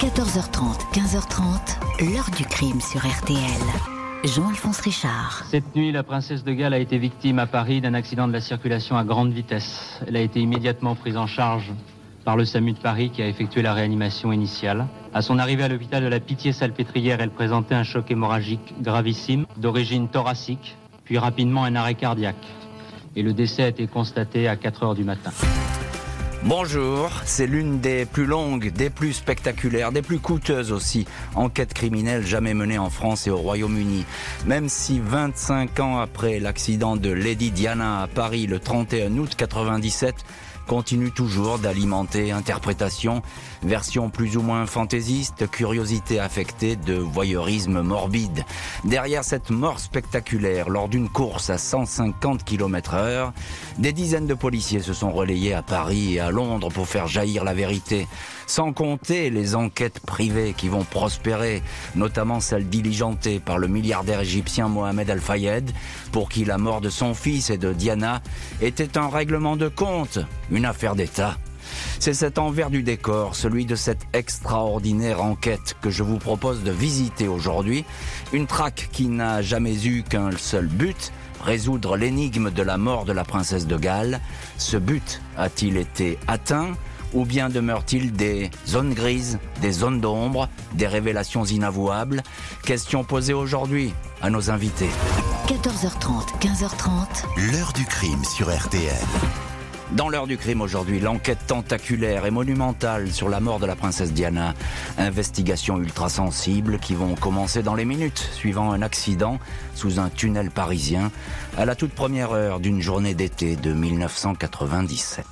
14h30, 15h30, l'heure du crime sur RTL. Jean-Alphonse Richard. Cette nuit, la princesse de Galles a été victime à Paris d'un accident de la circulation à grande vitesse. Elle a été immédiatement prise en charge par le SAMU de Paris qui a effectué la réanimation initiale. À son arrivée à l'hôpital de la Pitié-Salpêtrière, elle présentait un choc hémorragique gravissime d'origine thoracique, puis rapidement un arrêt cardiaque. Et le décès a été constaté à 4 heures du matin. Bonjour, c'est l'une des plus longues, des plus spectaculaires, des plus coûteuses aussi enquêtes criminelles jamais menées en France et au Royaume-Uni. Même si 25 ans après l'accident de Lady Diana à Paris le 31 août 97, continue toujours d'alimenter interprétations, versions plus ou moins fantaisistes, curiosité affectée de voyeurisme morbide. Derrière cette mort spectaculaire lors d'une course à 150 km heure, des dizaines de policiers se sont relayés à Paris et à Londres pour faire jaillir la vérité. Sans compter les enquêtes privées qui vont prospérer, notamment celles diligentées par le milliardaire égyptien Mohamed Al-Fayed, pour qui la mort de son fils et de Diana était un règlement de compte, une affaire d'État. C'est cet envers du décor, celui de cette extraordinaire enquête que je vous propose de visiter aujourd'hui. Une traque qui n'a jamais eu qu'un seul but, résoudre l'énigme de la mort de la princesse de Galles. Ce but a-t-il été atteint ou bien demeure-t-il des zones grises, des zones d'ombre, des révélations inavouables? Question posée aujourd'hui à nos invités. 14h30, 15h30. L'heure du crime sur RTL. Dans l'heure du crime aujourd'hui, l'enquête tentaculaire et monumentale sur la mort de la princesse Diana. Investigation ultra sensible qui vont commencer dans les minutes suivant un accident sous un tunnel parisien à la toute première heure d'une journée d'été de 1997.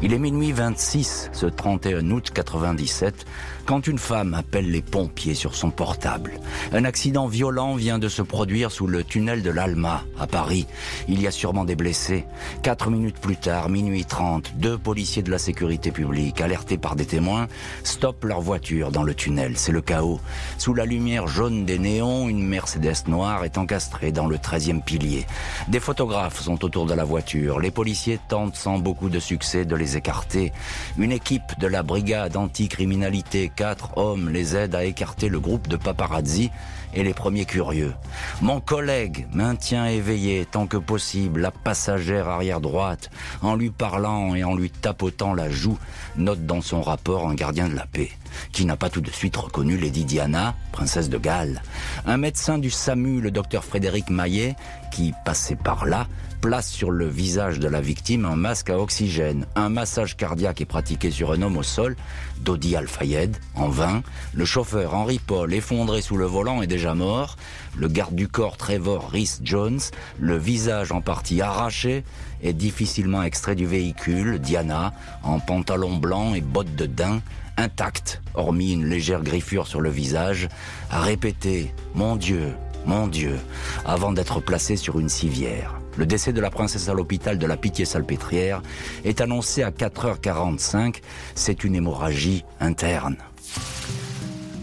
Il est minuit 26 ce 31 août 97 quand une femme appelle les pompiers sur son portable. Un accident violent vient de se produire sous le tunnel de l'Alma, à Paris. Il y a sûrement des blessés. Quatre minutes plus tard, minuit 30, deux policiers de la sécurité publique, alertés par des témoins, stoppent leur voiture dans le tunnel. C'est le chaos. Sous la lumière jaune des néons, une Mercedes noire est encastrée dans le 13e pilier. Des photographes sont autour de la voiture. Les policiers tentent sans beaucoup de succès de les écarter. Une équipe de la brigade anticriminalité quatre hommes les aident à écarter le groupe de paparazzi et les premiers curieux. Mon collègue maintient éveillé tant que possible la passagère arrière droite en lui parlant et en lui tapotant la joue, note dans son rapport un gardien de la paix qui n'a pas tout de suite reconnu Lady Diana, princesse de Galles. Un médecin du SAMU, le docteur Frédéric Maillet, qui passait par là, place sur le visage de la victime un masque à oxygène. Un massage cardiaque est pratiqué sur un homme au sol, Dodi Al-Fayed, en vain. Le chauffeur Henry Paul, effondré sous le volant, est déjà mort. Le garde du corps Trevor Rhys Jones, le visage en partie arraché, est difficilement extrait du véhicule. Diana, en pantalon blanc et bottes de daim, intacte, hormis une légère griffure sur le visage, a répété ⁇ Mon Dieu, mon Dieu ⁇ avant d'être placé sur une civière. Le décès de la princesse à l'hôpital de la Pitié-Salpêtrière est annoncé à 4h45. C'est une hémorragie interne.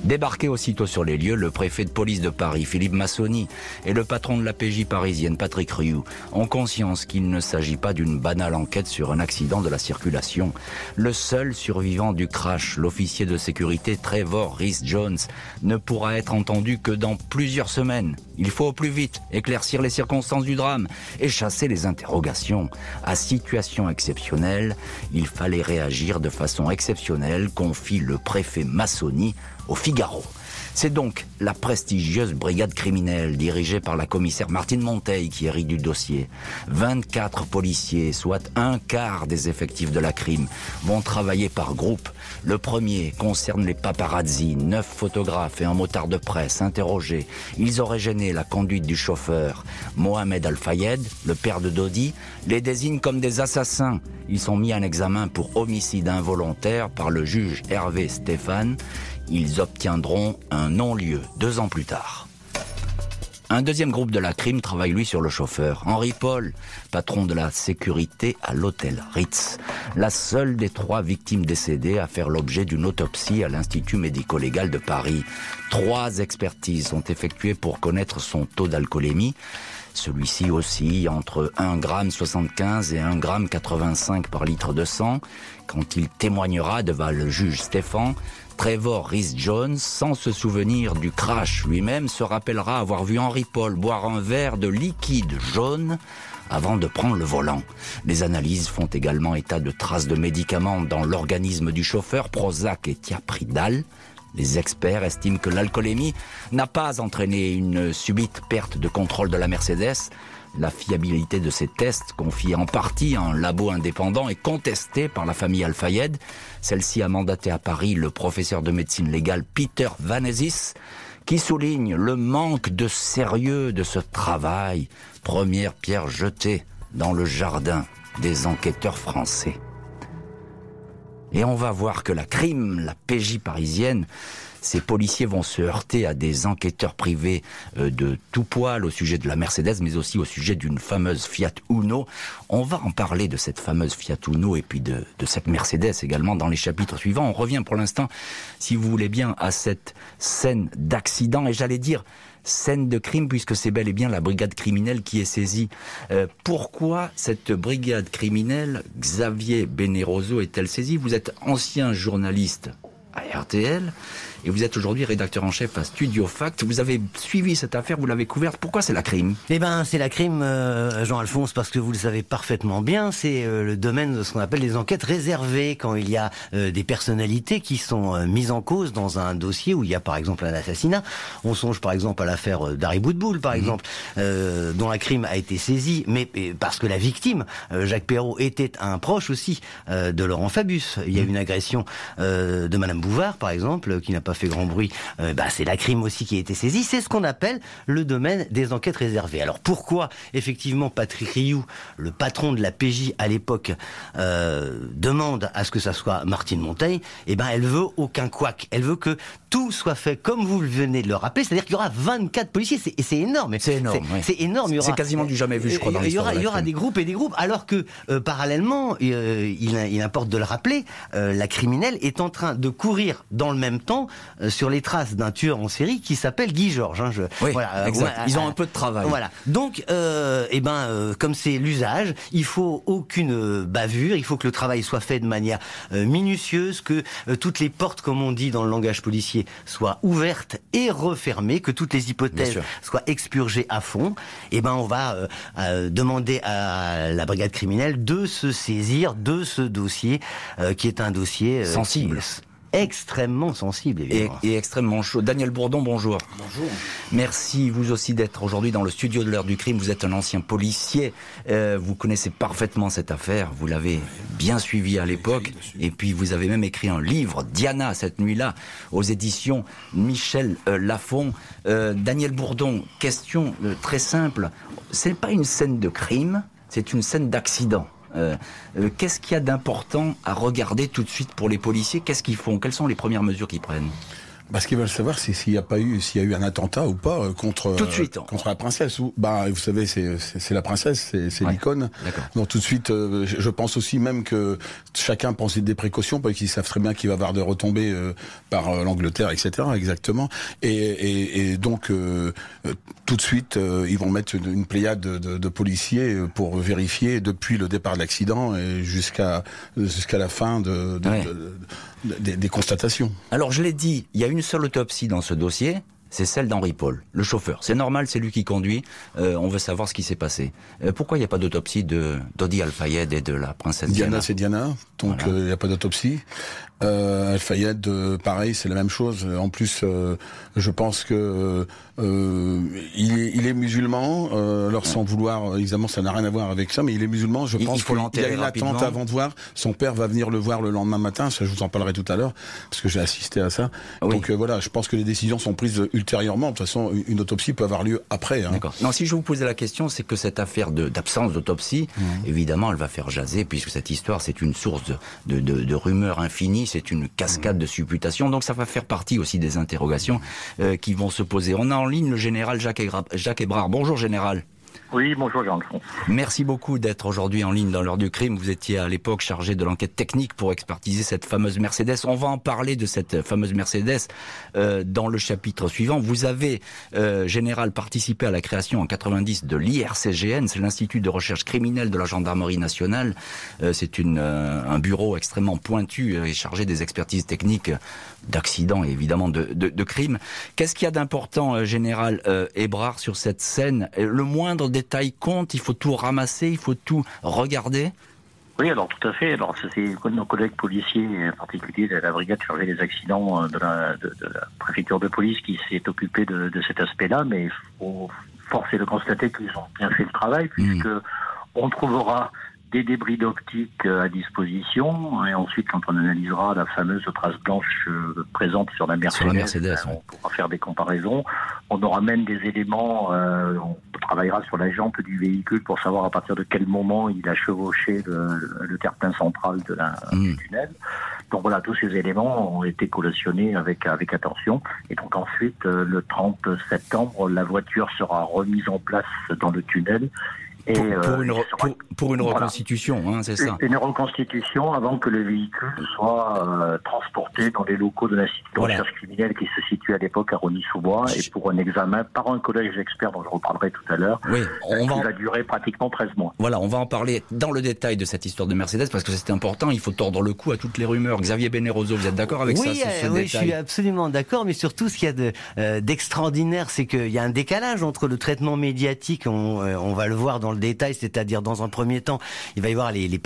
Débarqué aussitôt sur les lieux, le préfet de police de Paris, Philippe Massoni, et le patron de la PJ parisienne, Patrick Rioux, ont conscience qu'il ne s'agit pas d'une banale enquête sur un accident de la circulation. Le seul survivant du crash, l'officier de sécurité Trevor Rhys Jones, ne pourra être entendu que dans plusieurs semaines. Il faut au plus vite éclaircir les circonstances du drame et chasser les interrogations. À situation exceptionnelle, il fallait réagir de façon exceptionnelle, confie le préfet Massoni au Figaro. C'est donc la prestigieuse brigade criminelle dirigée par la commissaire Martine Monteil qui hérite du dossier. 24 policiers, soit un quart des effectifs de la crime, vont travailler par groupe. Le premier concerne les paparazzi, neuf photographes et un motard de presse interrogés. Ils auraient gêné la conduite du chauffeur. Mohamed Al-Fayed, le père de Dodi, les désigne comme des assassins. Ils sont mis en examen pour homicide involontaire par le juge Hervé Stéphane. Ils obtiendront un non-lieu deux ans plus tard. Un deuxième groupe de la crime travaille lui sur le chauffeur, Henri Paul, patron de la sécurité à l'hôtel Ritz, la seule des trois victimes décédées à faire l'objet d'une autopsie à l'Institut médico-légal de Paris. Trois expertises sont effectuées pour connaître son taux d'alcoolémie. Celui-ci oscille entre 1,75 g et 1,85 g par litre de sang. Quand il témoignera devant le juge Stéphane, Trevor Rhys-Jones, sans se souvenir du crash lui-même, se rappellera avoir vu Henry Paul boire un verre de liquide jaune avant de prendre le volant. Les analyses font également état de traces de médicaments dans l'organisme du chauffeur, Prozac et Thiapridal. Les experts estiment que l'alcoolémie n'a pas entraîné une subite perte de contrôle de la Mercedes. La fiabilité de ces tests, confiés en partie à un labo indépendant, est contestée par la famille Al-Fayed. Celle-ci a mandaté à Paris le professeur de médecine légale Peter Vanesis, qui souligne le manque de sérieux de ce travail. Première pierre jetée dans le jardin des enquêteurs français. Et on va voir que la crime, la PJ parisienne, ces policiers vont se heurter à des enquêteurs privés euh, de tout poil au sujet de la Mercedes, mais aussi au sujet d'une fameuse Fiat Uno. On va en parler de cette fameuse Fiat Uno et puis de, de cette Mercedes également dans les chapitres suivants. On revient pour l'instant, si vous voulez bien, à cette scène d'accident et j'allais dire scène de crime puisque c'est bel et bien la brigade criminelle qui est saisie. Euh, pourquoi cette brigade criminelle, Xavier Beneroso, est-elle saisie? Vous êtes ancien journaliste à RTL et vous êtes aujourd'hui rédacteur en chef à Studio Fact. Vous avez suivi cette affaire, vous l'avez couverte. Pourquoi c'est la crime? Eh ben, c'est la crime, euh, Jean-Alphonse, parce que vous le savez parfaitement bien, c'est euh, le domaine de ce qu'on appelle les enquêtes réservées, quand il y a euh, des personnalités qui sont mises en cause dans un dossier où il y a par exemple un assassinat. On songe par exemple à l'affaire d'Harry Boudboul, par mhm. exemple, dont la crime a été saisie, mais parce que la victime, Jacques Perrault, était un proche aussi de Laurent Fabius. Il y a eu mhm. une agression de Madame Bouvard, par exemple, qui n'a pas fait grand bruit, euh, bah, c'est la crime aussi qui a été saisie. C'est ce qu'on appelle le domaine des enquêtes réservées. Alors pourquoi effectivement Patrick Rioux, le patron de la PJ à l'époque, euh, demande à ce que ça soit Martine Monteil Eh ben, elle veut aucun couac. Elle veut que tout soit fait comme vous venez de le rappeler, c'est-à-dire qu'il y aura 24 policiers. Et c'est énorme. C'est énorme. C'est énorme. C'est quasiment du jamais vu, je crois, dans Il y aura, il y aura des groupes et des groupes, alors que euh, parallèlement, il, il, importe de le rappeler, la criminelle est en train de courir dans le même temps sur les traces d'un tueur en série qui s'appelle Guy Georges. Hein, je, voilà, euh, exact. Ils ont un peu de travail. Voilà. Donc, euh, eh ben, euh, comme c'est l'usage, il faut aucune bavure. Il faut que le travail soit fait de manière minutieuse, que toutes les portes, comme on dit dans le langage policier, soient ouvertes et refermées, que toutes les hypothèses soient expurgées à fond. Eh ben, on va demander à la brigade criminelle de se saisir de ce dossier, qui est un dossier sensible extrêmement sensible, évidemment. Et, extrêmement chaud. Daniel Bourdon, bonjour. Bonjour. Merci, vous aussi, d'être aujourd'hui dans le studio de l'heure du crime. Vous êtes un ancien policier. Euh, vous connaissez parfaitement cette affaire. Vous l'avez bien suivi à l'époque. Et puis, vous avez même écrit un livre, Diana, cette nuit-là, aux éditions Michel euh, Lafon. Euh, Daniel Bourdon, question très simple. C'est pas une scène de crime, c'est une scène d'accident. Euh, euh, qu'est-ce qu'il y a d'important à regarder tout de suite pour les policiers? Qu'est-ce qu'ils font? Quelles sont les premières mesures qu'ils prennent? Bah, ce qu'ils veulent savoir, c'est s'il n'y a pas eu, s'il y a eu un attentat ou pas euh, contre tout de suite, contre la princesse. Ou, bah, vous savez, c'est c'est la princesse, c'est c'est l'icône. Donc tout de suite, je pense aussi même que chacun pense des précautions parce qu'ils savent très bien qu'il va y avoir des retombées par l'Angleterre, etc. Exactement. Et, et, et donc tout de suite, ils vont mettre une, pléiade de, de, de, policiers pour vérifier depuis le départ de l'accident et jusqu'à jusqu'à la fin de, des, des constatations. Alors je l'ai dit, il y a une seule autopsie dans ce dossier, c'est celle d'Henri Paul, le chauffeur. C'est normal, c'est lui qui conduit. Euh, on veut savoir ce qui s'est passé. Euh, pourquoi il n'y a pas d'autopsie de d'Odi Al-Fayed et de la princesse Diana Diana, c'est Diana, donc euh, il n'y a pas d'autopsie. Euh, Al-Fayed, euh, pareil, c'est la même chose. En plus, euh, je pense que euh, il, est, il, est, musulman. alors sans vouloir, évidemment, ça n'a rien à voir avec ça, mais il est musulman. Je pense qu'il y a une attente avant de voir. Son père va venir le voir le lendemain matin. Ça, je vous en parlerai tout à l'heure parce que j'ai assisté à ça. Donc voilà, je pense que les décisions sont prises ultérieurement. De toute façon, une autopsie peut avoir lieu après. Hein. D'accord. Non, si je vous posais la question, c'est que cette affaire d'absence d'autopsie, mmh. évidemment, elle va faire jaser puisque cette histoire, c'est une source de, de, de rumeurs infinies c'est une cascade de supputations. Donc ça va faire partie aussi des interrogations euh, qui vont se poser. On a en ligne le général Jacques, Jacques Ebrard. Bonjour général. Oui, bonjour Jean-Alphonse. Merci beaucoup d'être aujourd'hui en ligne dans l'heure du crime. Vous étiez à l'époque chargé de l'enquête technique pour expertiser cette fameuse Mercedes. On va en parler de cette fameuse Mercedes euh, dans le chapitre suivant. Vous avez, euh, général, participé à la création en 90 de l'IRCGN, c'est l'Institut de recherche criminelle de la gendarmerie nationale. Euh, c'est un bureau extrêmement pointu et chargé des expertises techniques d'accidents et évidemment de, de, de crimes. Qu'est-ce qu'il y a d'important, général Ebrard, sur cette scène? Le moindre détail détail compte, il faut tout ramasser, il faut tout regarder oui, alors tout à fait. Alors c'est nos collègues policiers, en particulier de la brigade chargée des accidents euh, de la, de, la préfecture de police, qui s'est occupé de, de cet aspect-là. Mais il faut forcer de constater qu'ils ont bien fait le travail, puisque hmm. on trouvera des débris d'optique euh, à disposition. Et ensuite, quand on analysera la fameuse trace blanche euh, présente sur la Mercedes, Mercedes on pourra faire des comparaisons. On aura même des éléments, euh, on travaillera sur la jante du véhicule pour savoir à partir de quel moment il a chevauché le, le terre-plein central de la, du hmm. tunnel. Donc voilà, tous ces éléments ont été collationnés avec, avec attention. Et donc ensuite, le 30 septembre, la voiture sera remise en place dans le tunnel pour, euh, une, pour, une, reconstitution, hein, c'est ça Une reconstitution avant que le véhicule soit euh, transporté dans les locaux de l'Institut de recherche criminelle qui se situe à l'époque à Rony-sous-Bois et pour un examen par un collège d'experts dont je reparlerai tout à l'heure. Oui, on va, va durer pratiquement 13 mois. Voilà, on va en parler dans le détail de cette histoire de Mercedes parce que c'est important, il faut tordre le cou à toutes les rumeurs. Xavier Beneroso, vous êtes d'accord avec ça ce, euh, Oui, je suis absolument d'accord, mais surtout ce qu'il y a d'extraordinaire, c'est qu'il y a un décalage entre le traitement médiatique, on, on va le voir dans détail, c'est-à-dire dans un premier temps, il va y avoir les, les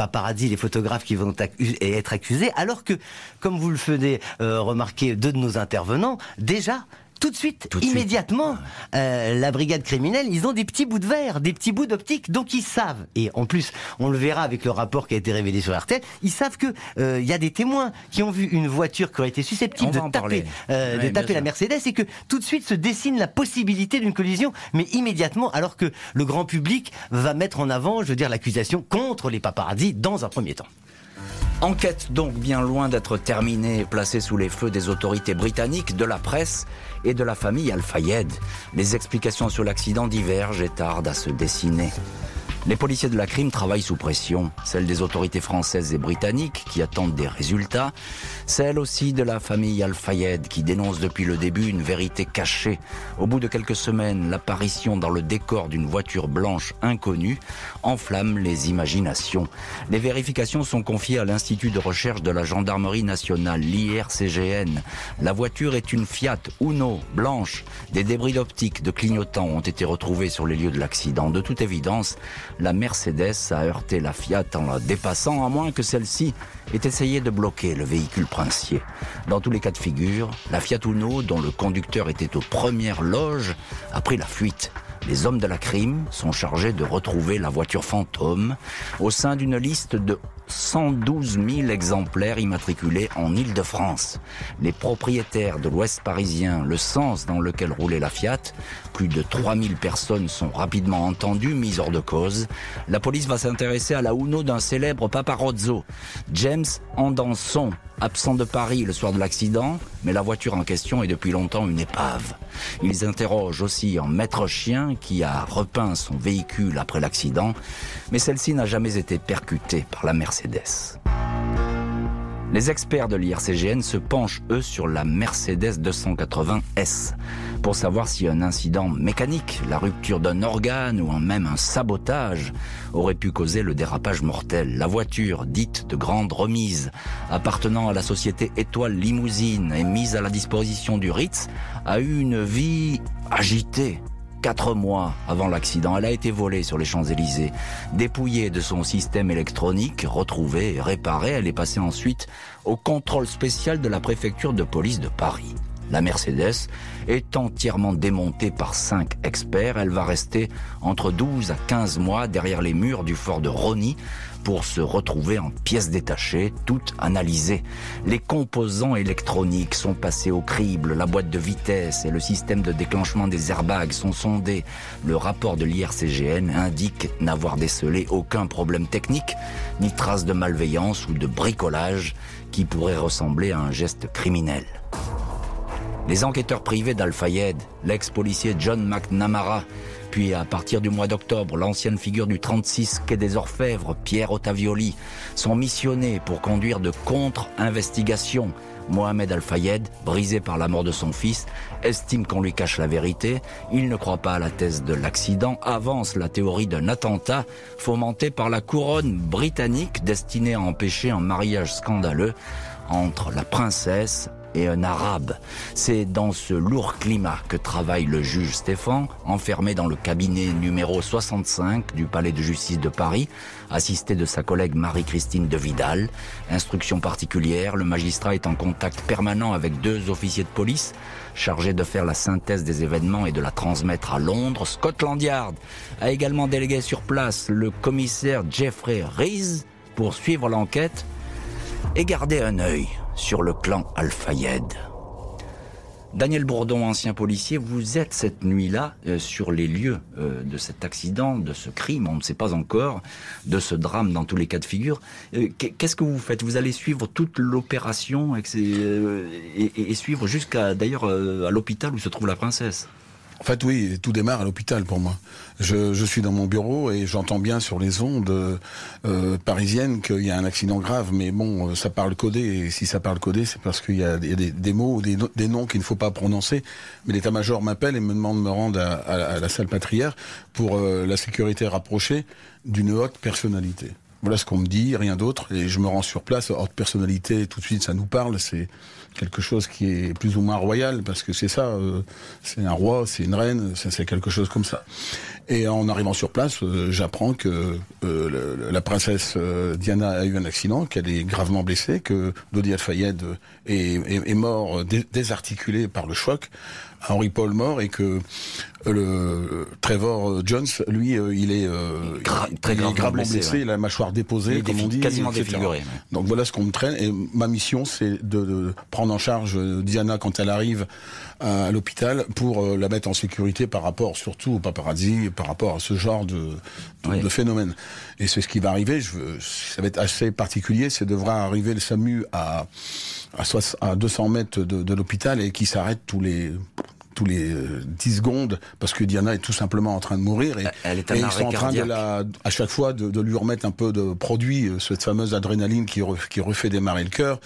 les photographes qui vont être accusés, alors que, comme vous le faisiez euh, remarquer deux de nos intervenants, déjà, tout de suite, immédiatement, euh, la brigade criminelle, ils ont des petits bouts de verre, des petits bouts d'optique, donc ils savent. Et en plus, on le verra avec le rapport qui a été révélé sur RTL, ils savent que euh, il y a des témoins qui ont vu une voiture qui aurait été susceptible de taper, euh, de taper la Mercedes et que tout de suite se dessine la possibilité d'une collision, mais immédiatement, alors que le grand public va mettre en avant, je veux dire, l'accusation contre les paparazzi dans un premier temps. Enquête donc bien loin d'être terminée, placée sous les feux des autorités britanniques, de la presse et de la famille Al-Fayed. Les explications sur l'accident divergent et tardent à se dessiner. Les policiers de la crime travaillent sous pression, celle des autorités françaises et britanniques qui attendent des résultats, celle aussi de la famille Al-Fayed qui dénonce depuis le début une vérité cachée. Au bout de quelques semaines, l'apparition dans le décor d'une voiture blanche inconnue enflamme les imaginations. Les vérifications sont confiées à l'Institut de recherche de la gendarmerie nationale, l'IRCGN. La voiture est une Fiat Uno blanche. Des débris d'optique de clignotants ont été retrouvés sur les lieux de l'accident. De toute évidence, la Mercedes a heurté la Fiat en la dépassant, à moins que celle-ci ait essayé de bloquer le véhicule princier. Dans tous les cas de figure, la Fiat Uno, dont le conducteur était aux premières loges, a pris la fuite. Les hommes de la crime sont chargés de retrouver la voiture fantôme au sein d'une liste de 112 000 exemplaires immatriculés en Île-de-France. Les propriétaires de l'Ouest parisien, le sens dans lequel roulait la Fiat, plus de 3000 personnes sont rapidement entendues, mises hors de cause. La police va s'intéresser à la Uno d'un célèbre paparazzo, James Andanson, absent de Paris le soir de l'accident, mais la voiture en question est depuis longtemps une épave. Ils interrogent aussi un maître chien qui a repeint son véhicule après l'accident, mais celle-ci n'a jamais été percutée par la Mercedes. Les experts de l'IRCGN se penchent, eux, sur la Mercedes 280S pour savoir si un incident mécanique, la rupture d'un organe ou même un sabotage aurait pu causer le dérapage mortel. La voiture, dite de grande remise, appartenant à la société Étoile Limousine et mise à la disposition du Ritz, a eu une vie agitée Quatre mois avant l'accident, elle a été volée sur les Champs-Élysées. Dépouillée de son système électronique, retrouvée et réparée, elle est passée ensuite au contrôle spécial de la préfecture de police de Paris. La Mercedes est entièrement démontée par cinq experts. Elle va rester entre 12 à 15 mois derrière les murs du fort de Rony pour se retrouver en pièces détachées, toutes analysées. Les composants électroniques sont passés au crible, la boîte de vitesse et le système de déclenchement des airbags sont sondés. Le rapport de l'IRCGN indique n'avoir décelé aucun problème technique, ni trace de malveillance ou de bricolage qui pourrait ressembler à un geste criminel. Les enquêteurs privés d'Al-Fayed, l'ex-policier John McNamara, Puis à partir du mois d'octobre, l'ancienne figure du 36 quai des Orfèvres, Pierre Ottavioli, sont missionnés pour conduire de contre-investigations Mohamed Al-Fayed, brisé par la mort de son fils, estime qu'on lui cache la vérité. Il ne croit pas à la thèse de l'accident, avance la théorie d'un attentat fomenté par la couronne britannique destinée à empêcher un mariage scandaleux entre la princesse et un arabe. C'est dans ce lourd climat que travaille le juge Stéphane, enfermé dans le cabinet numéro 65 du palais de justice de Paris, assisté de sa collègue Marie-Christine de Vidal. Instruction particulière, le magistrat est en contact permanent avec deux officiers de police chargés de faire la synthèse des événements et de la transmettre à Londres. Scotland Yard a également délégué sur place le commissaire Jeffrey Rees pour suivre l'enquête et garder un œil sur le clan Al-Fayed. Daniel Bourdon, ancien policier, vous êtes cette nuit-là euh, sur les lieux euh, de cet accident, de ce crime, on ne sait pas encore, de ce drame dans tous les cas de figure. Euh, qu'est-ce que vous faites? Vous allez suivre toute l'opération et, et, suivre jusqu'à d'ailleurs à l'hôpital où se trouve la princesse? En fait, oui, tout démarre à l'hôpital pour moi. Je, suis dans mon bureau et j'entends bien sur les ondes euh, parisiennes qu'il y a un accident grave, mais bon, euh, ça parle codé, et si ça parle codé, c'est parce qu'il y a, des, mots, des, noms qu'il ne faut pas prononcer. Mais l'état-major m'appelle et me demande de me rendre à, la salle patrière pour euh, la sécurité rapprochée d'une haute personnalité. Voilà ce qu'on me dit, rien d'autre, et je me rends sur place. Haute personnalité, tout de suite, ça nous parle, c'est quelque chose qui est plus ou moins royal, parce que c'est ça, euh, c'est un roi, c'est une reine, c'est quelque chose comme ça. Et en arrivant sur place, euh, j'apprends que euh, la princesse Diana a eu un accident, qu'elle est gravement blessée, que Dodi Al-Fayed est, mort désarticulé par le choc, Henri Paul mort, et que le Trevor Jones, lui, il est, très gravement blessé, la mâchoire déposée, comme on dit, quasiment défiguré. Donc voilà ce qu'on me traîne, et ma mission, c'est de, de prendre en charge Diana quand elle arrive à, l'hôpital pour euh, la mettre en sécurité par rapport surtout au paparazzi, par rapport à ce genre de, de, phénomène. Et c'est ce qui va arriver. Je ça va être assez particulier. C'est devra arriver le SAMU à 200 mètres de, de l'hôpital et qui s'arrête tous les tous les 10 euh, secondes parce que Diana est tout simplement en train de mourir et, Elle est et ils sont en train de la, à chaque fois de, de, lui remettre un peu de produit, euh, cette fameuse adrénaline qui, qui refait démarrer le cœur.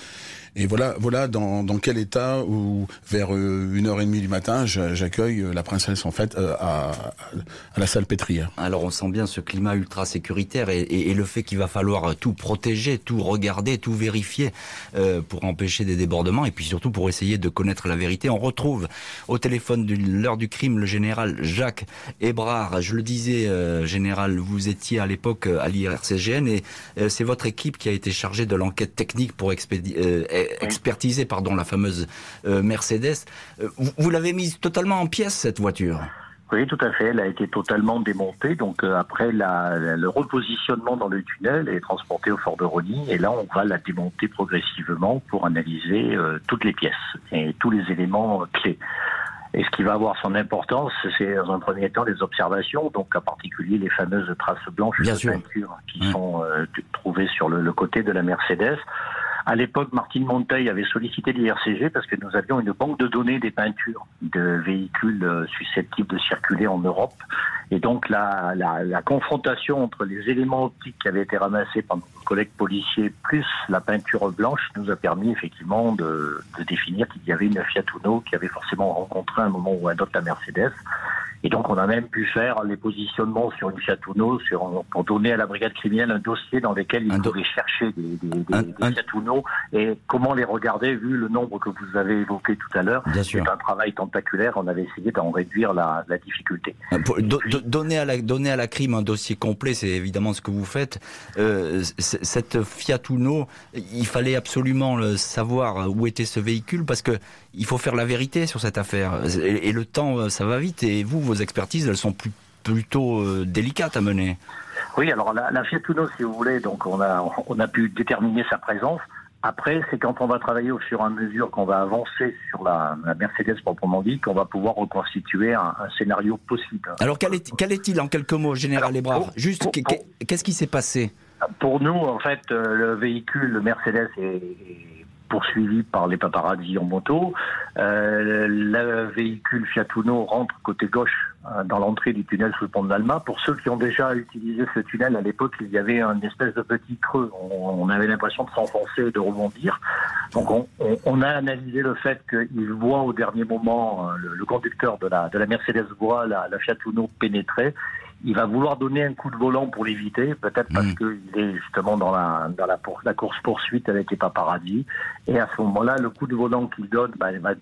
Et voilà, voilà dans, dans quel état où vers euh, une heure et demie du matin, j'accueille euh, la princesse en fait euh, à, à, la salle pétrière. Alors on sent bien ce climat ultra sécuritaire et, et, le fait qu'il va falloir tout protéger, tout regarder, tout vérifier euh, pour empêcher des débordements et puis surtout pour essayer de connaître la vérité. On retrouve au téléphone de l'heure du crime le général Jacques Hébrard. Je le disais, euh, général, vous étiez à l'époque à l'IRCGN et c'est votre équipe qui a été chargée de l'enquête technique pour expédier expertiser pardon, la fameuse euh, Mercedes. Euh, vous, l'avez mise totalement en pièces, cette voiture? Oui, tout à fait. Elle a été totalement démontée. Donc euh, après la, le repositionnement dans le tunnel est transporté au fort de Rony. Et là, on va la démonter progressivement pour analyser toutes les pièces et tous les éléments clés. Et ce qui va avoir son importance, c'est dans un premier temps les observations, donc en particulier les fameuses traces blanches de peinture qui sont trouvées sur le, le, côté de la Mercedes. À l'époque, Martine Monteil avait sollicité l'IRCG parce que nous avions une banque de données des peintures de véhicules euh, susceptibles de circuler en Europe. Et donc la, la, la confrontation entre les éléments optiques qui avaient été ramassés par nos collègues policiers plus la peinture blanche nous a permis effectivement de, de définir qu'il y avait une Fiat Uno qui avait forcément rencontré un moment ou un autre la Mercedes. Et donc, on a même pu faire les positionnements sur une Fiat Uno sur, pour donner à la brigade criminelle un dossier dans lequel ils pouvaient chercher des, des, des, et comment les regarder, vu le nombre que vous avez évoqué tout à l'heure. C'est un travail tentaculaire. On avait essayé d'en réduire la, la difficulté. Pour, donner, à la, donner à la crime un dossier complet, c'est évidemment ce que vous faites. Euh, cette Fiat Uno, il fallait absolument savoir où était ce véhicule parce que il faut faire la vérité sur cette affaire. Et, le temps, euh, ça va vite. Et vous, vos expertises, elles sont plus, plutôt euh, délicates à mener. Oui, alors la, la Fiat Uno, si vous voulez, donc on a, on a pu déterminer sa présence. Après, c'est quand on va travailler au fur et à mesure qu'on va avancer sur la, la Mercedes proprement dit, qu'on va pouvoir reconstituer un, un scénario possible. Alors, quel est-il quel est en quelques mots, Général Ebrard Juste, qu'est-ce qui s'est passé? Pour nous, en fait, euh, le véhicule le Mercedes est poursuivi par les paparazzi en moto. Euh, le véhicule Fiat Uno rentre côté gauche euh, dans l'entrée du tunnel sous le pont de l'Alma. Pour ceux qui ont déjà utilisé ce tunnel, à l'époque, il y avait un espèce de petit creux. On, avait l'impression de s'enfoncer et de rebondir. Donc on, a analysé le fait qu'il voit au dernier moment, euh, le, conducteur de la, de la Mercedes voit la, la Fiat Uno pénétrer il va vouloir donner un coup de volant pour l'éviter, peut-être parce mm. qu'il est justement dans la, dans la, la course poursuite avec les paparazzis. Et à ce moment-là, le coup de volant qu'il donne, bah, il va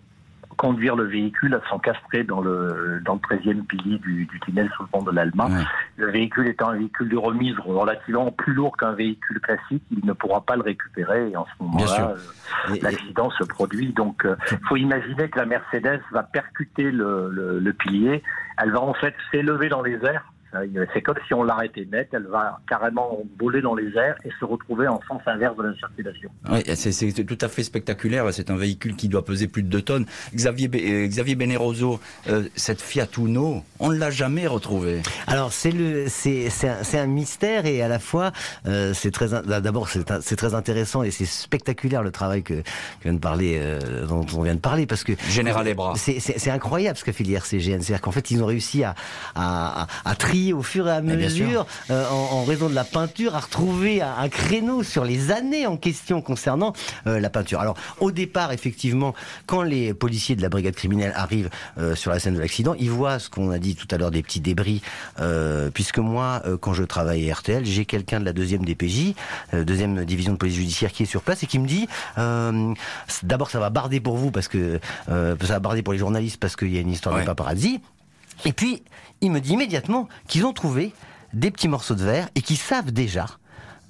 conduire le véhicule à s'encastrer dans le dans le 13e pilier du, du tunnel sous le pont de l'Alma. Le véhicule étant un véhicule de remise relativement plus lourd qu'un véhicule classique, il ne pourra pas le récupérer et en ce moment-là, euh, l'accident se produit. Donc, il euh, faut imaginer que la Mercedes va percuter le, le, le pilier. Elle va en fait s'élever dans les airs c'est comme si on l'arrêtait net, elle va carrément voler dans les airs et se retrouver en sens inverse de la circulation. Oui, c'est tout à fait spectaculaire. C'est un véhicule qui doit peser plus de 2 tonnes. Xavier, euh, Xavier Beneroso, euh, cette Fiat Uno, on ne l'a jamais retrouvée. Alors c'est le, c'est un, un, mystère et à la fois euh, c'est très, d'abord c'est très intéressant et c'est spectaculaire le travail que, vient de parler, euh, dont on vient de parler parce que Général Ebra. C'est incroyable ce qu'a fait l'IRCGN, c'est-à-dire qu'en fait ils ont réussi à, à, à trier au fur et à mesure, euh, en, raison de la peinture, à retrouver un, créneau sur les années en question concernant euh, la peinture. Alors, au départ, effectivement, quand les policiers de la brigade criminelle arrivent euh, sur la scène de l'accident, ils voient ce qu'on a dit tout à l'heure, des petits débris, puisque moi, quand je travaille à RTL, j'ai quelqu'un de la deuxième DPJ, deuxième division de police judiciaire, qui est sur place et qui me dit, d'abord, ça va barder pour vous parce que ça va barder pour les journalistes parce qu'il y a une histoire de paparazzi. Et puis, il me dit immédiatement qu'ils ont trouvé des petits morceaux de verre et qu'ils savent déjà,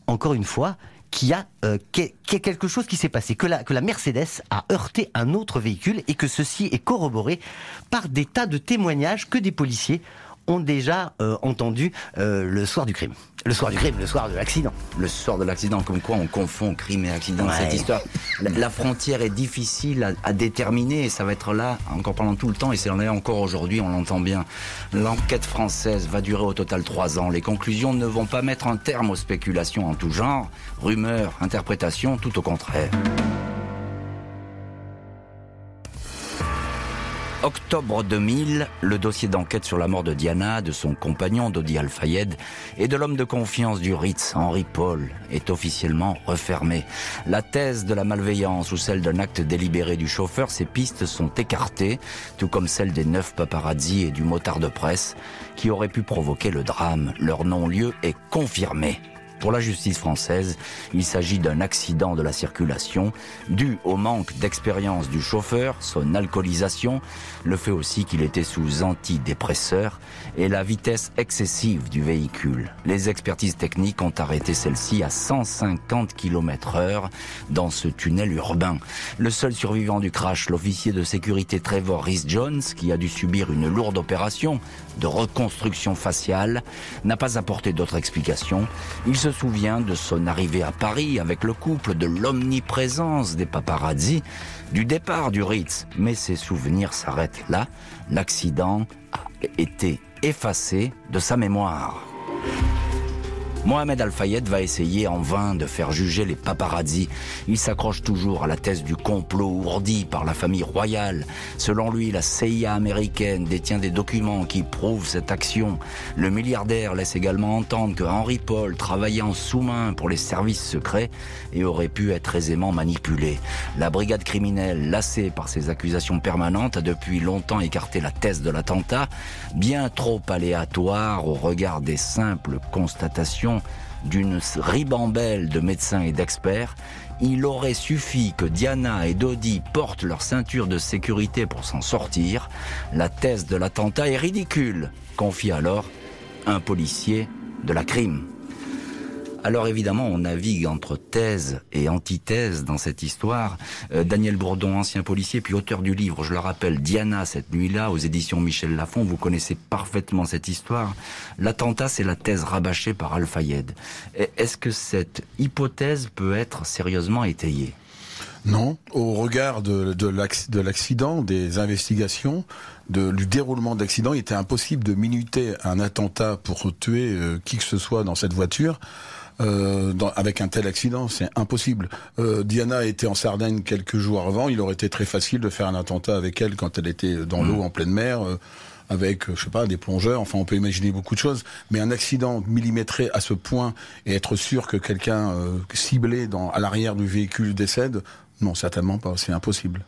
encore une fois, qu'il y a, euh, quelque chose qui s'est passé, que la, que la Mercedes a heurté un autre véhicule et que ceci est corroboré par des tas de témoignages que des policiers ont déjà euh, entendu euh, le soir du crime. Le soir du crime, le soir de l'accident. Le soir de l'accident, comme quoi on confond crime et accident dans cette histoire. La, frontière est difficile à, déterminer et ça va être là, encore pendant tout le temps, et c'est là encore aujourd'hui, on l'entend bien. L'enquête française va durer au total trois ans. Les conclusions ne vont pas mettre un terme aux spéculations en tout genre, rumeurs, interprétations, tout au contraire. Octobre 2000, le dossier d'enquête sur la mort de Diana, de son compagnon Dodi Al-Fayed et de l'homme de confiance du Ritz, Henri Paul, est officiellement refermé. La thèse de la malveillance ou celle d'un acte délibéré du chauffeur, ces pistes sont écartées, tout comme celle des neuf paparazzi et du motard de presse qui auraient pu provoquer le drame. Leur non-lieu est confirmé. Pour la justice française, il s'agit d'un accident de la circulation dû au manque d'expérience du chauffeur, son alcoolisation, le fait aussi qu'il était sous antidépresseur et la vitesse excessive du véhicule. Les expertises techniques ont arrêté celle-ci à 150 km heure dans ce tunnel urbain. Le seul survivant du crash, l'officier de sécurité Trevor Rhys Jones, qui a dû subir une lourde opération de reconstruction faciale, n'a pas apporté d'autres explications. Souvient de son arrivée à Paris avec le couple, de l'omniprésence des paparazzi, du départ du Ritz. Mais ses souvenirs s'arrêtent là. L'accident a été effacé de sa mémoire. Mohamed Al-Fayed va essayer en vain de faire juger les paparazzi. Il s'accroche toujours à la thèse du complot ourdi par la famille royale. Selon lui, la CIA américaine détient des documents qui prouvent cette action. Le milliardaire laisse également entendre que Henry Paul travaillait en sous-main pour les services secrets et aurait pu être aisément manipulé. La brigade criminelle, lassée par ces accusations permanentes, a depuis longtemps écarté la thèse de l'attentat, bien trop aléatoire au regard des simples constatations d'une ribambelle de médecins et d'experts, il aurait suffi que Diana et Dodi portent leur ceinture de sécurité pour s'en sortir. La thèse de l'attentat est ridicule, confie alors un policier de la crime. Alors évidemment, on navigue entre thèse et antithèse dans cette histoire. Euh, Daniel Bourdon, ancien policier, puis auteur du livre, je le rappelle, Diana, cette nuit-là, aux éditions Michel Lafon, vous connaissez parfaitement cette histoire. L'attentat, c'est la thèse rabâchée par Al-Fayed. Est-ce que cette hypothèse peut être sérieusement étayée? Non, au regard de, de l'accident, des investigations, du déroulement de l'accident, il était impossible de minuter un attentat pour tuer euh, qui que ce soit dans cette voiture euh, avec un tel accident. C'est impossible. Euh, Diana était en Sardaigne quelques jours avant. Il aurait été très facile de faire un attentat avec elle quand elle était dans l'eau mm. en pleine mer. Euh, avec, je sais pas, des plongeurs. Enfin, on peut imaginer beaucoup de choses. Mais un accident millimétré à ce point et être sûr que quelqu'un ciblé dans, à l'arrière du véhicule décède, non, certainement pas. C'est impossible.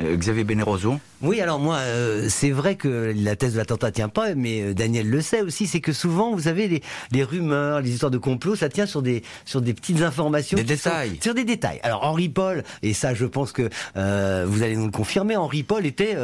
Euh, Xavier Beneroso Oui, alors moi, euh, c'est vrai que la thèse de l'attentat tient pas, mais euh, Daniel le sait aussi, c'est que souvent, vous avez les, rumeurs, les histoires de complot, ça tient sur des, sur des petites informations. Des détails. sur des détails. Alors Henri Paul, et ça je pense que vous allez nous le confirmer, Henri Paul était,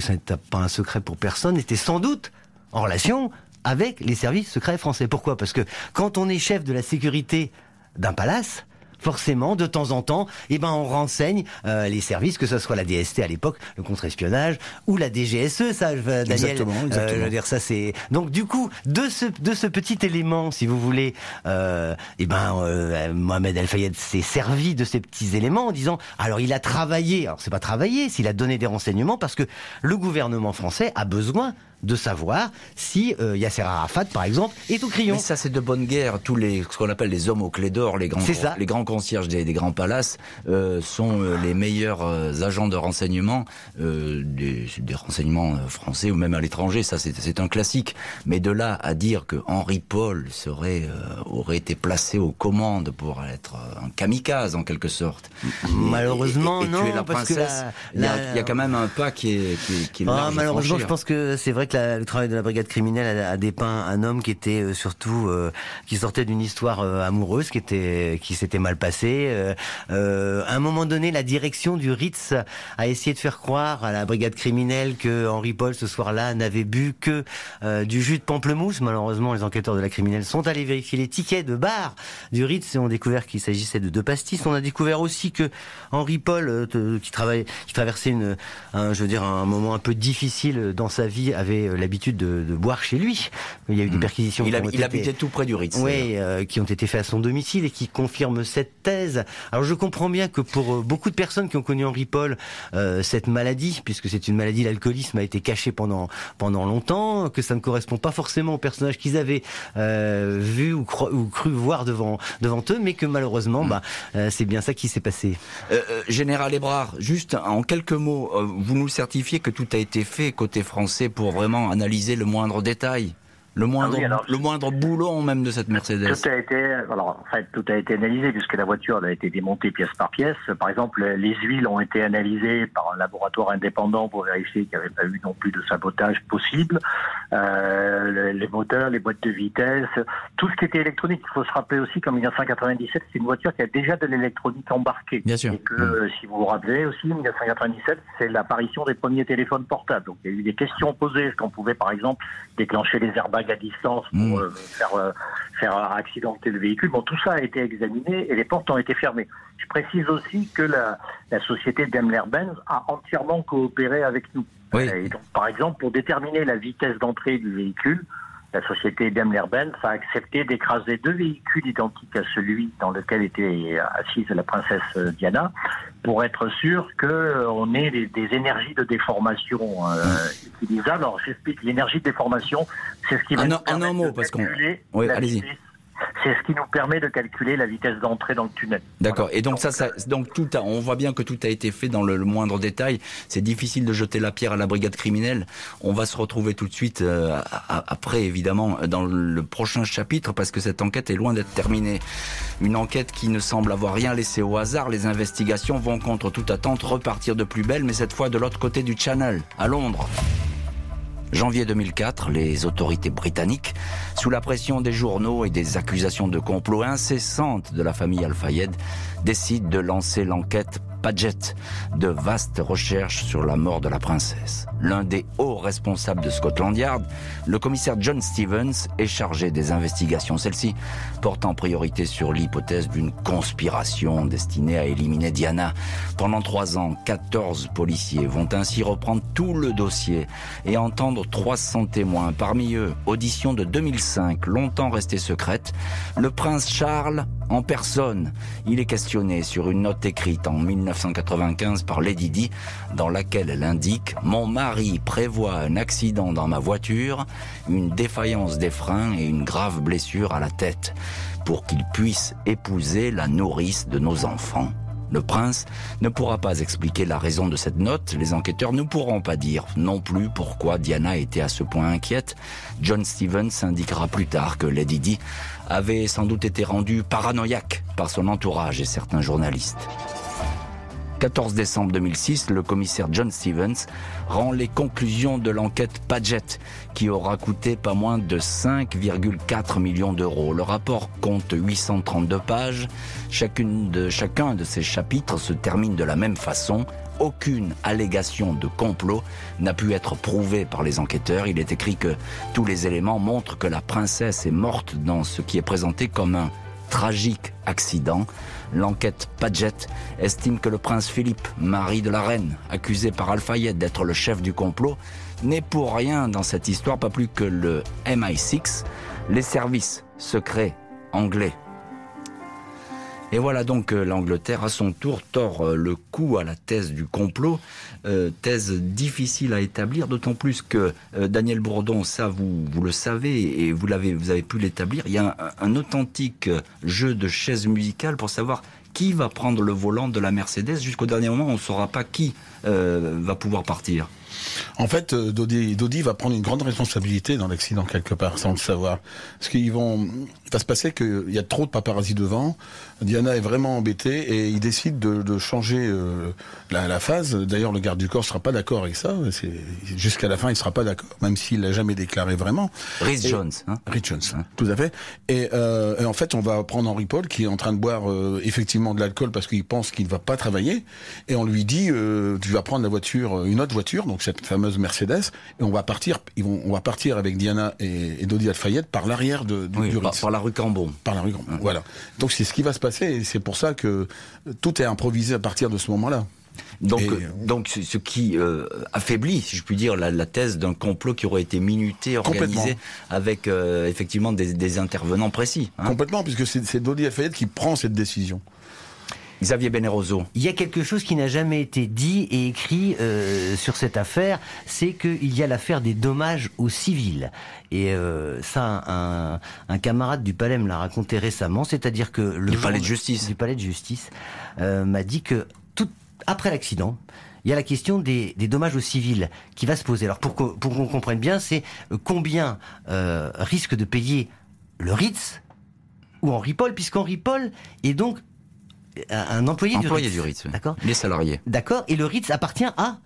ça n'est pas un secret pour personne, était sans doute en relation avec les services secrets français. Pourquoi? Parce que quand on est chef de la sécurité d'un palace, forcément, de temps en temps, eh ben, on renseigne euh, les services, que ce soit la DST à l'époque, le contre-espionnage, ou la DGSE, ça, Daniel. Exactement, exactement. Euh, je veux dire, ça, c'est. Donc, du coup, de ce de ce petit élément, si vous voulez, euh, eh ben, euh, Mohamed El Fayed s'est servi de ces petits éléments en disant, alors, il a travaillé. Alors, c'est pas travaillé, s'il a donné des renseignements, parce que le gouvernement français a besoin de savoir si euh, Yasser Arafat, par exemple, est au crayon. Mais ça, c'est de bonne guerre. Tous les, ce qu'on appelle les hommes aux clés d'or, les grands, les grands concierges des, grands palaces, euh, sont euh, les meilleurs agents de renseignement, des, des, renseignements français ou même à l'étranger. Ça, c'est un classique. Mais de là à dire que Henri Paul serait, aurait été placé aux commandes pour être un kamikaze, en quelque sorte. Malheureusement, et, non. Tuer la princesse, il y, a quand même un pas qui est, qui, qui est ah, Malheureusement, je pense que c'est vrai le travail de la brigade criminelle a, dépeint un homme qui était euh, surtout euh, qui sortait d'une histoire euh, amoureuse qui était qui s'était mal passée. à un moment donné, la direction du Ritz a essayé de faire croire à la brigade criminelle que Henri Paul ce soir-là n'avait bu que du jus de pamplemousse. Malheureusement, les enquêteurs de la criminelle sont allés vérifier les tickets de bar du Ritz et ont découvert qu'il s'agissait de deux pastis. On a découvert aussi que Henri Paul, qui travaille, qui traversait une, un, je veux dire, un moment un peu difficile dans sa vie, avait euh, l'habitude de, boire chez lui. Il y a eu des hmm. perquisitions. Il, il habitait tout près du Ritz. Oui, euh, qui ont été faites à son domicile et qui confirment cette thèse. Alors je comprends bien que pour euh, beaucoup de personnes qui ont connu Henri Paul, cette maladie, puisque c'est une maladie, l'alcoolisme a été caché pendant pendant longtemps, que ça ne correspond pas forcément au personnage qu'ils avaient vu ou, cru voir devant devant eux, mais que malheureusement, hmm. bah, c'est bien ça qui s'est passé. Général Ebrard, juste en quelques mots, vous nous certifiez que tout a été fait côté français pour analyser le moindre détail le moindre, ah le moindre boulon même de cette Mercedes. Tout a été, alors, en fait, tout a été analysé puisque la voiture a été démontée pièce par pièce. Par exemple, les huiles ont été analysées par un laboratoire indépendant pour vérifier qu'il n'y avait pas eu non plus de sabotage possible. Euh, les moteurs, les boîtes de vitesse, tout ce qui était électronique. Il faut se rappeler aussi qu'en 1997, c'est une voiture qui a déjà de l'électronique embarquée. Bien sûr. Et que, mmh. si vous vous rappelez aussi, 1997, c'est l'apparition des premiers téléphones portables. Donc, il y a eu des questions posées. Est-ce qu'on pouvait, par exemple, déclencher les airbags à distance pour mm. euh, faire, euh, faire accidenter le véhicule. Bon, tout ça a été examiné et les portes ont été fermées. Je précise aussi que la, la société Daimler-Benz a entièrement coopéré avec nous. Et donc, par exemple, pour déterminer la vitesse d'entrée du véhicule, la société Daimler-Benz a accepté d'écraser deux véhicules identiques à celui dans lequel était assise la princesse Diana pour être sûr qu'on ait des, énergies de déformation euh, utilisables. Alors j'explique, l'énergie de déformation, c'est ce qui va un, un, un mot, parce qu'on... Oui, allez-y c'est ce qui nous permet de calculer la vitesse d'entrée dans le tunnel. D'accord. Et donc, ça, ça, donc tout a, on voit bien que tout a été fait dans le, moindre détail. C'est difficile de jeter la pierre à la brigade criminelle. On va se retrouver tout de suite euh, après, évidemment, dans le prochain chapitre, parce que cette enquête est loin d'être terminée. Une enquête qui ne semble avoir rien laissé au hasard. Les investigations vont contre toute attente repartir de plus belle, mais cette fois de l'autre côté du Channel, à Londres. Janvier 2004, les autorités britanniques, sous la pression des journaux et des accusations de complot incessantes de la famille Al-Fayed, décident de lancer l'enquête Paget, de vastes recherches sur la mort de la princesse. L'un des hauts responsables de Scotland Yard, le commissaire John Stevens, est chargé des investigations. Celle-ci porte en priorité sur l'hypothèse d'une conspiration destinée à éliminer Diana. Pendant trois ans, 14 policiers vont ainsi reprendre tout le dossier et entendre 300 témoins. Parmi eux, audition de 2005, longtemps restée secrète, le prince Charles en personne. Il est questionné sur une note écrite en 1995 par Lady Di, dans laquelle elle indique « Mon mari prévoit un accident dans ma voiture, une défaillance des freins et une grave blessure à la tête, pour qu'il puisse épouser la nourrice de nos enfants. » Le prince ne pourra pas expliquer la raison de cette note, les enquêteurs ne pourront pas dire non plus pourquoi Diana était à ce point inquiète. John Stevens indiquera plus tard que Lady Di avait sans doute été rendue paranoïaque par son entourage et certains journalistes. 14 décembre 2006, le commissaire John Stevens rend les conclusions de l'enquête Paget, qui aura coûté pas moins de 5,4 millions d'euros. Le rapport compte 832 pages. Chacun de ces chapitres se termine de la même façon. Aucune allégation de complot n'a pu être prouvée par les enquêteurs. Il est écrit que tous les éléments montrent que la princesse est morte dans ce qui est présenté comme un tragique accident. L'enquête Paget estime que le prince Philippe, mari de la reine, accusé par Al-Fayed d'être le chef du complot, n'est pour rien dans cette histoire, pas plus que le MI6, les services secrets anglais et voilà donc que l'Angleterre, à son tour, tord euh, le cou à la thèse du complot, euh, thèse difficile à établir, d'autant plus que euh, Daniel Bourdon, ça vous, vous le savez et vous, l'avez, vous avez pu l'établir, il y a un, un authentique jeu de chaises musicales pour savoir qui va prendre le volant de la Mercedes. Jusqu'au dernier moment, on ne saura pas qui va pouvoir partir. En fait, Dodi, Dodi, va prendre une grande responsabilité dans l'accident quelque part, sans le savoir. Parce qu'ils vont, il va se passer qu'il y a trop de paparazzi devant. Diana est vraiment embêtée et il décide de, de changer euh, la, la, phase. D'ailleurs, le garde du corps sera pas d'accord avec ça. Jusqu'à la fin, il sera pas d'accord, même s'il l'a jamais déclaré vraiment. Rhys Jones. Hein Rhys Jones, hein. tout à fait. Et, euh, et, en fait, on va prendre Henri Paul qui est en train de boire euh, effectivement de l'alcool parce qu'il pense qu'il ne va pas travailler. Et on lui dit, euh, tu vas prendre la voiture, une autre voiture, donc cette fameuse Mercedes, et on va partir. Ils vont, on va partir avec Diana et, et Dodi Al-Fayed par l'arrière de, du, oui, du par, par, la rue Cambon. Par la rue Cambon. Voilà. Donc c'est ce qui va se passer et c'est pour ça que tout est improvisé à partir de ce moment-là. Donc, et, donc ce qui euh, affaiblit, si je puis dire, la, la thèse d'un complot qui aurait été minuté, organisé avec euh, effectivement des, des, intervenants précis. Hein. Complètement, puisque c'est Dodi Al-Fayed qui prend cette décision. Xavier Beneroso. Il y a quelque chose qui n'a jamais été dit et écrit euh, sur cette affaire, c'est qu'il y a l'affaire des dommages aux civils. Et euh, ça, un, un, camarade du Palais me l'a raconté récemment, c'est-à-dire que le du Palais de Justice, du Palais de Justice, euh, m'a dit que tout après l'accident, il y a la question des, des, dommages aux civils qui va se poser. Alors pour qu'on pour qu'on comprenne bien, c'est combien risque de payer le Ritz ou Henri Paul, puisqu'Henri Paul est donc un employé, employé du Ritz. Ritz D'accord. Les salariés. D'accord. Et le Ritz appartient à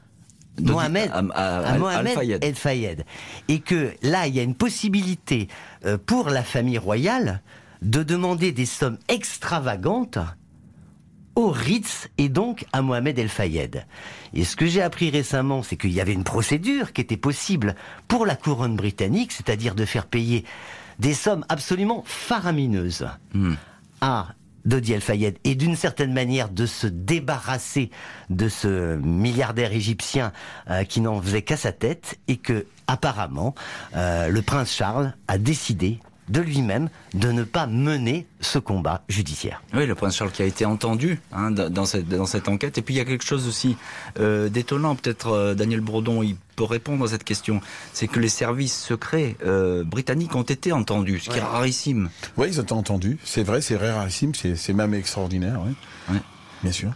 de Mohamed, à, à, à Mohamed El Fayed. Et que là, il y a une possibilité euh, pour la famille royale de demander des sommes extravagantes au Ritz et donc à Mohamed El Fayed. Et ce que j'ai appris récemment, c'est qu'il y avait une procédure qui était possible pour la couronne britannique, c'est-à-dire de faire payer des sommes absolument faramineuses Hmm. à Dodi El Fayed. Et d'une certaine manière de se débarrasser de ce milliardaire égyptien euh, qui n'en faisait qu'à sa tête et que apparemment euh, le prince Charles a décidé de lui-même de ne pas mener ce combat judiciaire. Oui, le prince Charles qui a été entendu hein, dans, cette, dans cette enquête. Et puis il y a quelque chose aussi euh, d'étonnant, peut-être euh, Daniel Bourdon il peut répondre à cette question, c'est que les services secrets euh, britanniques ont été entendus, ce qui ouais. est rarissime. Oui, ils ont été entendus, c'est vrai, c'est rarissime, c'est même extraordinaire, oui. Ouais. bien sûr.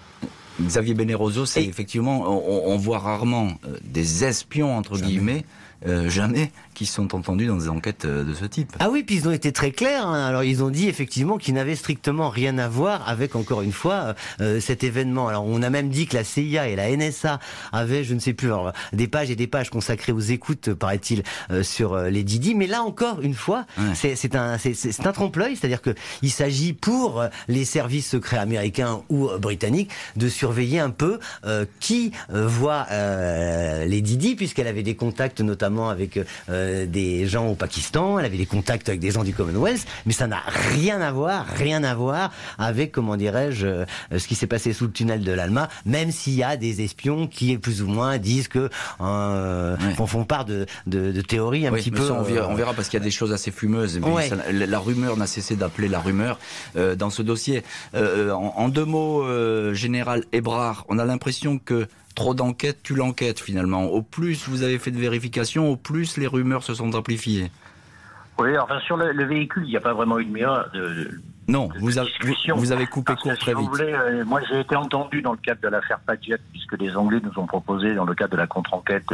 Xavier Beneroso, c'est effectivement, on, on, voit rarement des espions, entre Jamais. guillemets, euh, jamais qui sont entendus dans des enquêtes euh, de ce type. Ah oui, puis ils ont été très clairs. Hein. Alors ils ont dit effectivement qu'ils n'avaient strictement rien à voir avec encore une fois euh, cet événement. Alors on a même dit que la CIA et la NSA avaient, je ne sais plus, alors, des pages et des pages consacrées aux écoutes, paraît-il, euh, sur les Didi. Mais là encore une fois, ouais. c'est un c'est un trompe-l'œil, c'est-à-dire que il s'agit pour les services secrets américains ou britanniques de surveiller un peu qui voit les Didi, puisqu'elle avait des contacts notamment notamment avec des gens au Pakistan, elle avait des contacts avec des gens du Commonwealth, mais ça n'a rien à voir, rien à voir avec, comment dirais-je, ce qui s'est passé sous le tunnel de l'Alma, même s'il y a des espions qui, plus ou moins, disent que font part de, de, théories un petit peu. on, verra, parce qu'il y a des choses assez fumeuses. la, rumeur n'a cessé d'appeler la rumeur dans ce dossier. en, deux mots, général Ebrard, on a l'impression que trop d'enquêtes tue l'enquête finalement. Au plus vous avez fait de vérifications, au plus les rumeurs se sont amplifiées. Oui, enfin sur le, véhicule, il n'y a pas vraiment eu de, de, non, vous, avez, vous, avez coupé court très vite. Euh, moi, j'ai été entendu dans le cadre de l'affaire Padgett, puisque les Anglais nous ont proposé, dans le cadre de la contre-enquête,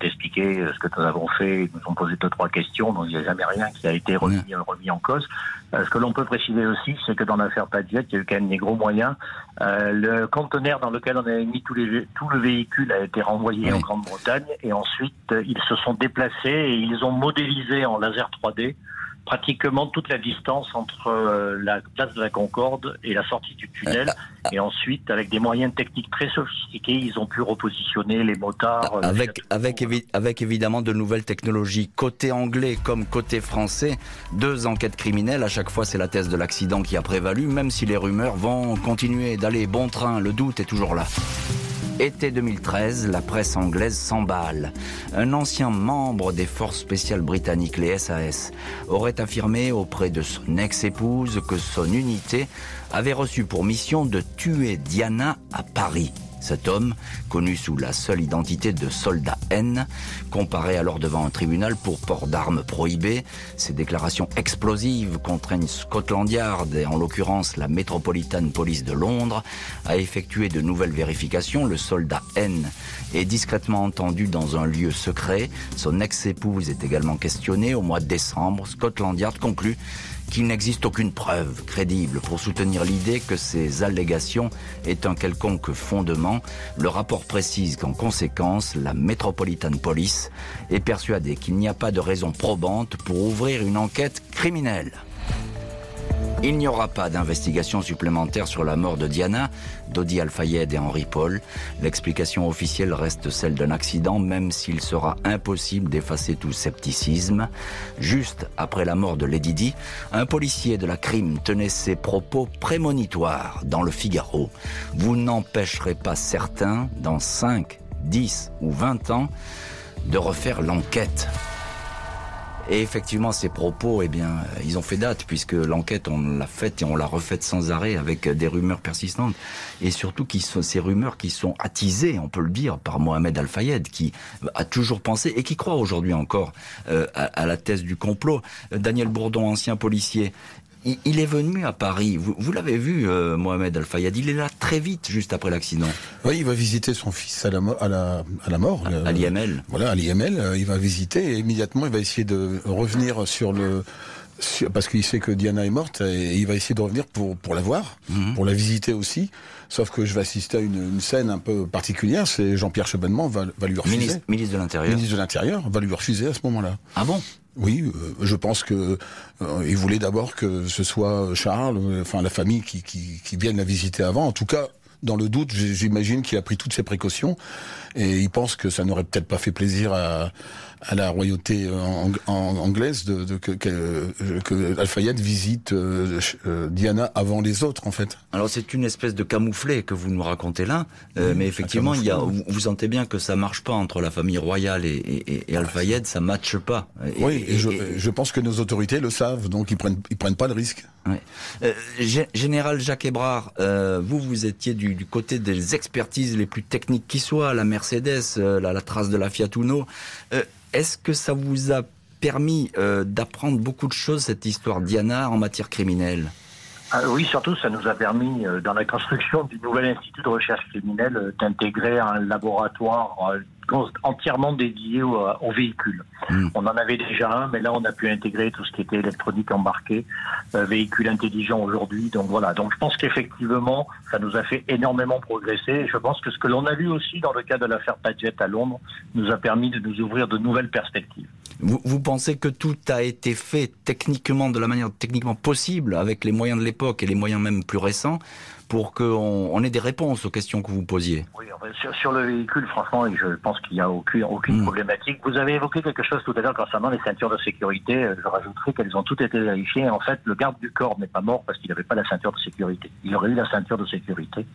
d'expliquer de, ce que nous avons fait. Ils nous ont posé deux, trois questions, donc il n'y a jamais rien qui a été remis, remis en cause. Euh, ce que l'on peut préciser aussi, c'est que dans l'affaire Padgett, il y a eu quand même des gros moyens. Euh, le conteneur dans lequel on avait mis tous les, tout le véhicule a été renvoyé en Grande-Bretagne, et ensuite, ils se sont déplacés et ils ont modélisé en laser 3D pratiquement toute la distance entre euh, la place de la Concorde et la sortie du tunnel. Et ensuite, avec des moyens techniques très sophistiqués, ils ont pu repositionner les motards. Euh, avec, avec, avec évidemment de nouvelles technologies. Côté anglais comme côté français, deux enquêtes criminelles. À chaque fois, c'est la thèse de l'accident qui a prévalu, même si les rumeurs vont continuer d'aller bon train. Le doute est toujours là. Été 2013, la presse anglaise s'emballe. Un ancien membre des forces spéciales britanniques, les SAS, aurait affirmé auprès de son ex-épouse que son unité avait reçu pour mission de tuer Diana à Paris. Cet homme, connu sous la seule identité de soldat N, comparé alors devant un tribunal pour port d'armes prohibées. Ses déclarations explosives contraignent Scotland Yard, et en l'occurrence la Metropolitan Police de Londres, à effectuer de nouvelles vérifications. Le soldat N est discrètement entendu dans un lieu secret. Son ex-épouse est également questionnée. Au mois de décembre, Scotland Yard conclut qu'il n'existe aucune preuve crédible pour soutenir l'idée que ces allégations aient un quelconque fondement. Le rapport précise qu'en conséquence, la Metropolitan Police est persuadée qu'il n'y a pas de raison probante pour ouvrir une enquête criminelle. Il n'y aura pas d'investigation supplémentaire sur la mort de Diana, Dodi Al-Fayed et Henri Paul. L'explication officielle reste celle d'un accident, même s'il sera impossible d'effacer tout scepticisme. Juste après la mort de Lady Di, un policier de la crime tenait ses propos prémonitoires dans le Figaro. Vous n'empêcherez pas certains, dans 5, 10 ou 20 ans, de refaire l'enquête. Et effectivement, ces propos, eh bien, ils ont fait date puisque l'enquête, on l'a faite et on l'a refaite sans arrêt avec des rumeurs persistantes. Et surtout, ces rumeurs qui sont attisées, on peut le dire, par Mohamed Al-Fayed, qui a toujours pensé et qui croit aujourd'hui encore euh, à, la thèse du complot. Daniel Bourdon, ancien policier, il, est venu à Paris. Vous, l'avez vu, euh, Mohamed Al-Fayad. Il est là très vite, juste après l'accident. Oui, il va visiter son fils à la, à la, à la mort. À, l'IML. Voilà, à l'IML. Euh, il va visiter et immédiatement, il va essayer de revenir sur le parce qu'il sait que Diana est morte et il va essayer de revenir pour pour la voir, mhm. pour la visiter aussi. Sauf que je vais assister à une, scène un peu particulière, c'est Jean-Pierre Chevènement va, va lui refuser. Ministre, de l'Intérieur. Ministre de l'Intérieur va lui refuser à ce moment-là. Ah bon? Oui, euh, je pense que euh, il voulait d'abord que ce soit Charles, euh, enfin la famille qui, qui, qui vienne la visiter avant. En tout cas, dans le doute, j'imagine qu'il a pris toutes ses précautions et il pense que ça n'aurait peut-être pas fait plaisir à, à la royauté euh, anglaise de, de que, que, que Al-Fayed visite euh, euh, Diana avant les autres en fait. Alors c'est une espèce de camouflet que vous nous racontez là, mais effectivement il y a, vous, vous, sentez bien que ça marche pas entre la famille royale et, et, et Al-Fayed, ça matche pas. oui, et, je, je, pense que nos autorités le savent, donc ils prennent ils prennent pas de risque. Général Jacques Ebrard, vous vous étiez du, côté des expertises les plus techniques qui soient, la Mercedes, la, la trace de la Fiat Uno. Est-ce que ça vous a permis euh, d'apprendre beaucoup de choses, cette histoire Diana, en matière criminelle? Ah, oui, surtout, ça nous a permis, euh, dans la construction du nouvel institut de recherche criminelle, euh, d'intégrer un laboratoire entièrement dédié au, aux véhicules. Hmm. On en avait déjà un, mais là, on a pu intégrer tout ce qui était électronique embarqué, véhicule intelligent aujourd'hui. Donc voilà. Donc je pense qu'effectivement, ça nous a fait énormément progresser. Et je pense que ce que l'on a vu aussi dans le cas de l'affaire Padgett à Londres nous a permis de nous ouvrir de nouvelles perspectives. Vous, vous, pensez que tout a été fait techniquement, de la manière techniquement possible, avec les moyens de l'époque et les moyens même plus récents, pour qu'on on ait des réponses aux questions que vous posiez Oui, sur, sur, le véhicule, franchement, je pense qu'il n'y a aucune, aucune mm. problématique. Vous avez évoqué quelque chose tout à l'heure concernant les ceintures de sécurité. Euh, je rajouterai qu'elles ont toutes été vérifiées. En fait, le garde du corps n'est pas mort parce qu'il n'avait pas la ceinture de sécurité. Il aurait eu la ceinture de sécurité.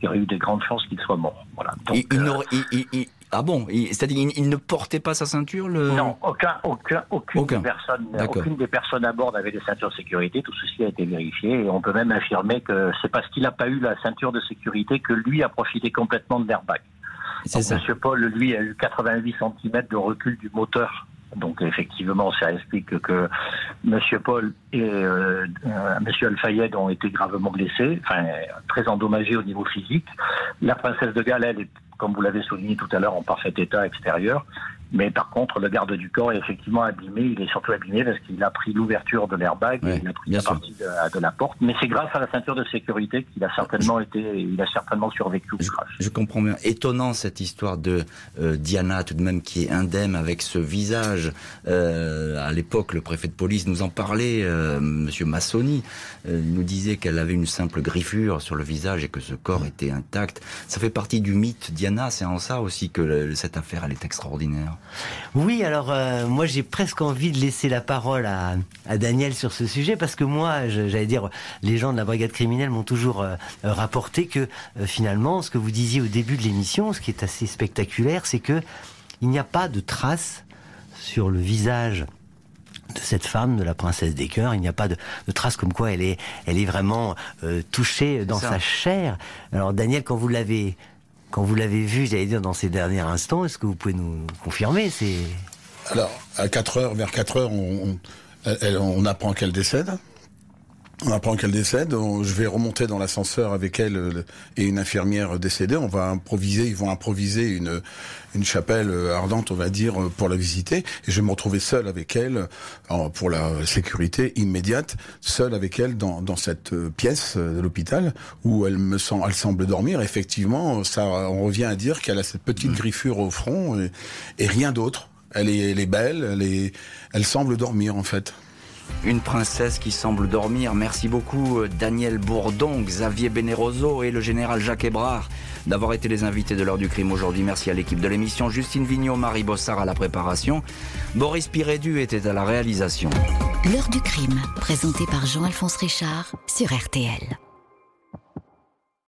Il y aurait eu des grandes chances qu'il soit mort. Voilà. Donc, il, euh, il, ah bon C'est-à-dire il, ne portait pas sa ceinture le... Non, aucun, aucun, aucune, Des personnes, aucune des personnes à bord n'avait des ceintures de sécurité. Tout ceci a été vérifié et on peut même affirmer que c'est parce qu'il n'a pas eu la ceinture de sécurité que lui a profité complètement de l'airbag. Monsieur Paul, lui, a eu 88 cm de recul du moteur donc effectivement, ça explique que Monsieur Paul et euh, euh Monsieur Al-Fayed ont été gravement blessés, enfin très endommagés au niveau physique. La princesse de Galles, elle est comme vous l'avez souligné tout à l'heure, en parfait état extérieur. Mais par contre, le garde du corps est effectivement abîmé. Il est surtout abîmé parce qu'il a pris l'ouverture de l'airbag, il a pris la partie de, la porte. Mais c'est grâce à la ceinture de sécurité qu'il a certainement été, il a certainement survécu au crash. Je comprends bien. Étonnant cette histoire de euh, Diana, tout de même, qui est indemne avec ce visage. Euh, à l'époque, le préfet de police nous en parlait, euh, Monsieur Massoni, euh, nous disait qu'elle avait une simple griffure sur le visage et que ce corps était intact. Ça fait partie du mythe Diana. C'est en ça aussi que cette affaire, elle est extraordinaire. Oui, alors euh, moi j'ai presque envie de laisser la parole à, Daniel sur ce sujet parce que moi, j'allais dire, les gens de la brigade criminelle m'ont toujours euh, rapporté que euh, finalement, ce que vous disiez au début de l'émission, ce qui est assez spectaculaire, c'est que il n'y a pas de traces sur le visage de cette femme, de la princesse des cœurs. Il n'y a pas de, traces comme quoi elle est, elle est vraiment touchée dans sa chair. Alors Daniel, quand vous l'avez quand vous l'avez vu, j'allais dire, dans ces derniers instants, est-ce que vous pouvez nous confirmer c'est... Alors, à 4 heures, vers 4 heures, on, on apprend qu'elle décède. On apprend qu'elle décède. je vais remonter dans l'ascenseur avec elle euh, et une infirmière décédée. On va improviser, ils vont improviser une une chapelle euh, ardente, on va dire, euh, pour la visiter. Et je vais me retrouver seul avec elle pour la sécurité immédiate, seul avec elle dans, dans cette pièce de l'hôpital où elle me sent, elle semble dormir. Effectivement, ça, on revient à dire qu'elle a cette petite griffure au front et, et rien d'autre. Elle est, elle est belle, elle est, elle semble dormir en fait. Une princesse qui semble dormir. Merci beaucoup euh, Daniel Bourdon, Xavier Beneroso et le général Jacques Hébrard d'avoir été les invités de l'heure du crime aujourd'hui. Merci à l'équipe de l'émission. Justine Vignot, Marie Bossard à la préparation. Boris Pirédu était à la réalisation. L'heure du crime, présenté par Jean-Alphonse Richard sur RTL.